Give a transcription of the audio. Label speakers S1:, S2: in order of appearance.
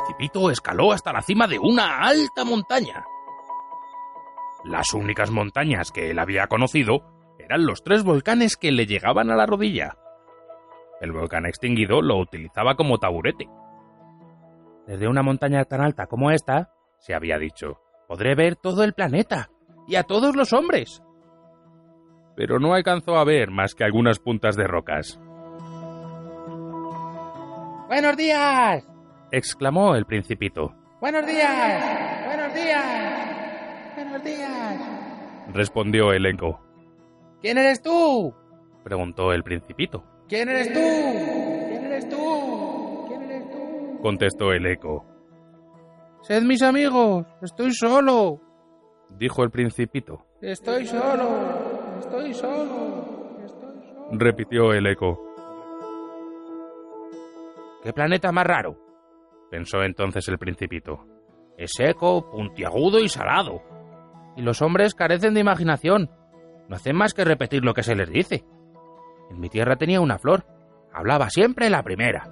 S1: principito escaló hasta la cima de una alta montaña. Las únicas montañas que él había conocido eran los tres volcanes que le llegaban a la rodilla. El volcán extinguido lo utilizaba como taburete.
S2: Desde una montaña tan alta como esta, se había dicho, podré ver todo el planeta y a todos los hombres.
S1: Pero no alcanzó a ver más que algunas puntas de rocas.
S2: ¡Buenos días!
S1: Exclamó el principito.
S2: ¡Buenos días! ¡Buenos días! ¡Buenos días!
S1: respondió el eco.
S2: ¿Quién eres tú?
S1: preguntó el principito.
S2: ¿Quién eres tú? ¿Quién eres tú? ¿Quién eres tú?
S1: contestó el eco.
S2: Sed mis amigos, estoy solo.
S1: dijo el principito.
S2: Estoy solo, estoy solo, estoy solo.
S1: repitió el eco.
S2: ¿Qué planeta más raro?
S1: Pensó entonces el principito.
S2: Es seco, puntiagudo y salado. Y los hombres carecen de imaginación. No hacen más que repetir lo que se les dice. En mi tierra tenía una flor. Hablaba siempre la primera.